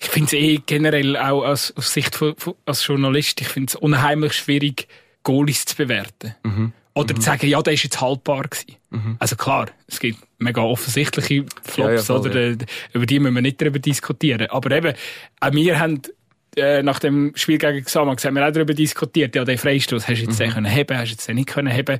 Ich finde es eh generell auch aus, aus Sicht von, von, als Journalist, ich finde es unheimlich schwierig, Goalies zu bewerten. Mhm. Oder mhm. zu sagen, ja, der ist jetzt haltbar gewesen. Mhm. Also klar, es gibt mega offensichtliche Flops, ja, ja, voll, oder, ja. über die müssen wir nicht darüber diskutieren. Aber eben, auch wir haben äh, nach dem Spiel gegen Xamax haben wir auch darüber diskutiert, ja, den Freistoß hast du jetzt mhm. können haben, hast du jetzt nicht können haben.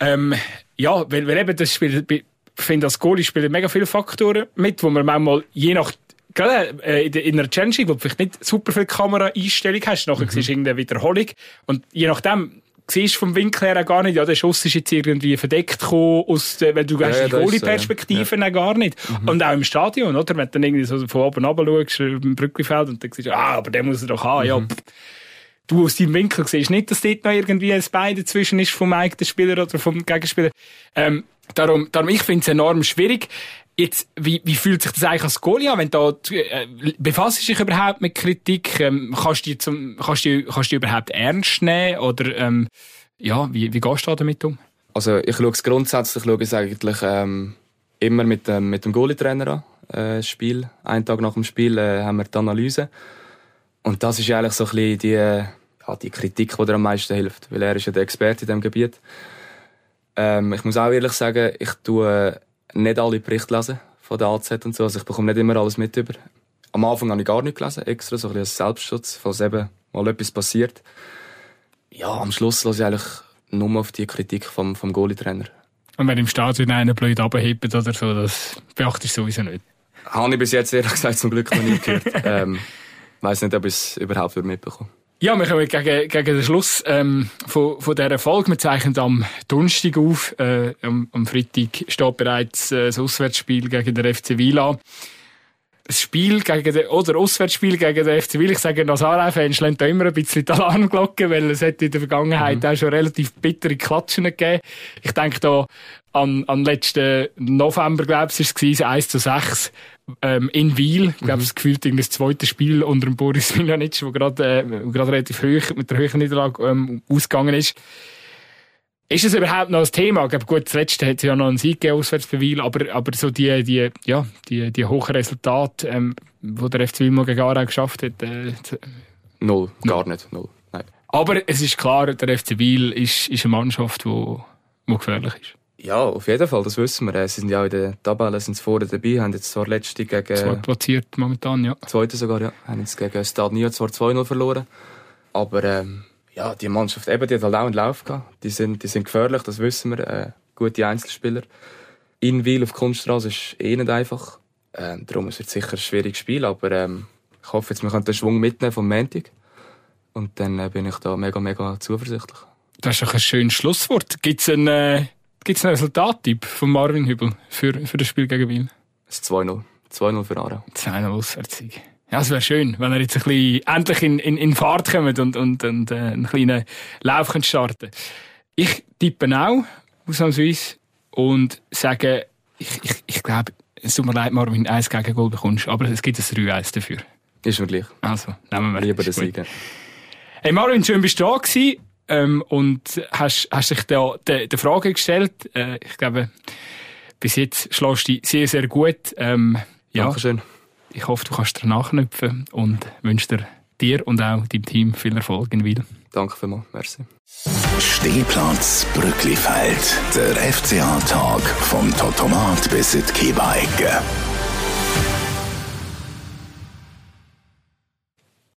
Ähm, ja, weil, weil eben das Spiel, ich finde, als Goalie spielen mega viele Faktoren mit, wo man manchmal je nach gerade äh, in einer Challenge, wo du vielleicht nicht super viel Kameraeinstellung hast, nachher mhm. siehst du irgendeine Wiederholung und je nachdem siehst vom Winkel her gar nicht, ja, der Schuss ist jetzt irgendwie verdeckt gekommen, aus der, weil du ja, hast die Goalie-Perspektive ja. gar nicht. Mhm. Und auch im Stadion, oder? Wenn du dann irgendwie so von oben runter schaust, im Brückenfeld, und dann siehst du, ah, aber der muss er doch haben, mhm. ja, pff du aus deinem Winkel siehst nicht, dass dort noch irgendwie ein Bein dazwischen ist vom eigenen Spieler oder vom Gegenspieler. Ähm, darum, darum, ich finde es enorm schwierig. Jetzt, wie, wie fühlt sich das eigentlich als Goalie an, wenn du äh, befasst dich überhaupt mit Kritik? Ähm, kannst, du zum, kannst, du, kannst du überhaupt ernst nehmen? Oder, ähm, ja, wie, wie gehst du damit um? Also, ich schaue es grundsätzlich, schaue es eigentlich, ähm, immer mit, ähm, mit dem Goalie-Trainer an. Äh, Spiel. Einen Tag nach dem Spiel äh, haben wir die Analyse. Und das ist eigentlich so ein bisschen die, ja, die Kritik, die dir am meisten hilft, weil er ist ja der Experte in diesem Gebiet. Ähm, ich muss auch ehrlich sagen, ich tue nicht alle Berichte lesen von der AZ und so, also ich bekomme nicht immer alles mit über. Am Anfang habe ich gar nicht gelesen, extra, so ein bisschen als Selbstschutz, falls eben mal etwas passiert. Ja, am Schluss lasse ich eigentlich nur auf die Kritik vom, vom Goalie-Trainer. Und wenn im Stadion einer blöd abhebt oder so, das beachtest du sowieso nicht? Habe ich bis jetzt ehrlich gesagt zum Glück noch nie gehört. <laughs> ähm, weiß nicht, ob ich es überhaupt mitbekomme. Ja, wir kommen gegen, gegen den Schluss ähm, von, von dieser Folge. Wir zeichnen am Donnerstag auf. Äh, am, am Freitag steht bereits äh, das Auswärtsspiel gegen den FC Vila. Das Spiel gegen den, oder Auswärtsspiel gegen den FC Vila, ich sage, als Aarau-Fans schlägt da immer ein bisschen die Alarmglocke, weil es hat in der Vergangenheit mhm. auch schon relativ bittere Klatschen gegeben. Ich denke da an, an letzten November, glaube ich, war es 1 zu 6 ähm, in Wiel. Ich glaube, mhm. es gefühlt das zweite Spiel unter dem Boris <laughs> Miljanic, wo gerade äh, gerade relativ hoch mit der höheren Niederlage ähm, ausgegangen ist. Ist es überhaupt noch ein Thema? Ich glaube, gut, das letzte hat ja noch einen Sieg gegeben, auswärts für Wiel, aber, aber so die, die, ja, die, die hohen Resultate, ähm, die der FC Wiel gegen Aarau geschafft hat, äh, Null, gar nicht, null. Nein. Aber es ist klar, der FC Wiel ist, ist eine Mannschaft, die, die gefährlich ist. Ja, auf jeden Fall, das wissen wir. Sie sind ja in der Tabelle sind vorne dabei, haben jetzt zwar letzte gegen... Zweitplatziert momentan, ja. Zweite sogar, ja. Haben jetzt gegen Stade Nio zwar 2-0 verloren, aber ähm, ja, die Mannschaft eben, die hat halt auch einen Lauf gehabt. Die sind, die sind gefährlich, das wissen wir. Äh, gute Einzelspieler. In Wiel auf Kunststraße ist eh nicht einfach. Äh, darum ist es sicher ein schwieriges Spiel, aber ähm, ich hoffe jetzt, wir können den Schwung mitnehmen vom Montag. Und dann äh, bin ich da mega, mega zuversichtlich. Das ist doch ein schönes Schlusswort. Gibt's ein... Äh Gibt es einen Resultattipp von Marvin Hübel für, für das Spiel gegen Wien? Es ist 2-0. 2-0 für Aarau. 2-0 Auswärtssieg. Ja, es wäre schön, wenn er jetzt ein bisschen endlich in, in, in Fahrt kommt und, und, und äh, einen kleinen Lauf könnt starten Ich tippe auch, ausnahmsweise, und sage, ich, ich, ich glaube, es tut mir leid, Marvin, eins gegen Goal bekommst, aber es gibt ein 3-1 dafür. Ist mir gleich. Also, nehmen wir Lieber den Sieg. Hey Marvin, schön bist du da gewesen, ähm, und hast, hast dich da der de Frage gestellt. Äh, ich glaube, bis jetzt schlägst du dich sehr, sehr gut. Ähm, ja, Dankeschön. ich hoffe, du kannst danach knüpfen und wünsche dir, dir und auch deinem Team viel Erfolg in Wil. Danke vielmals. Merci. Stehplatz Brücklifeld. Der FCA-Tag vom Totomat bis in die.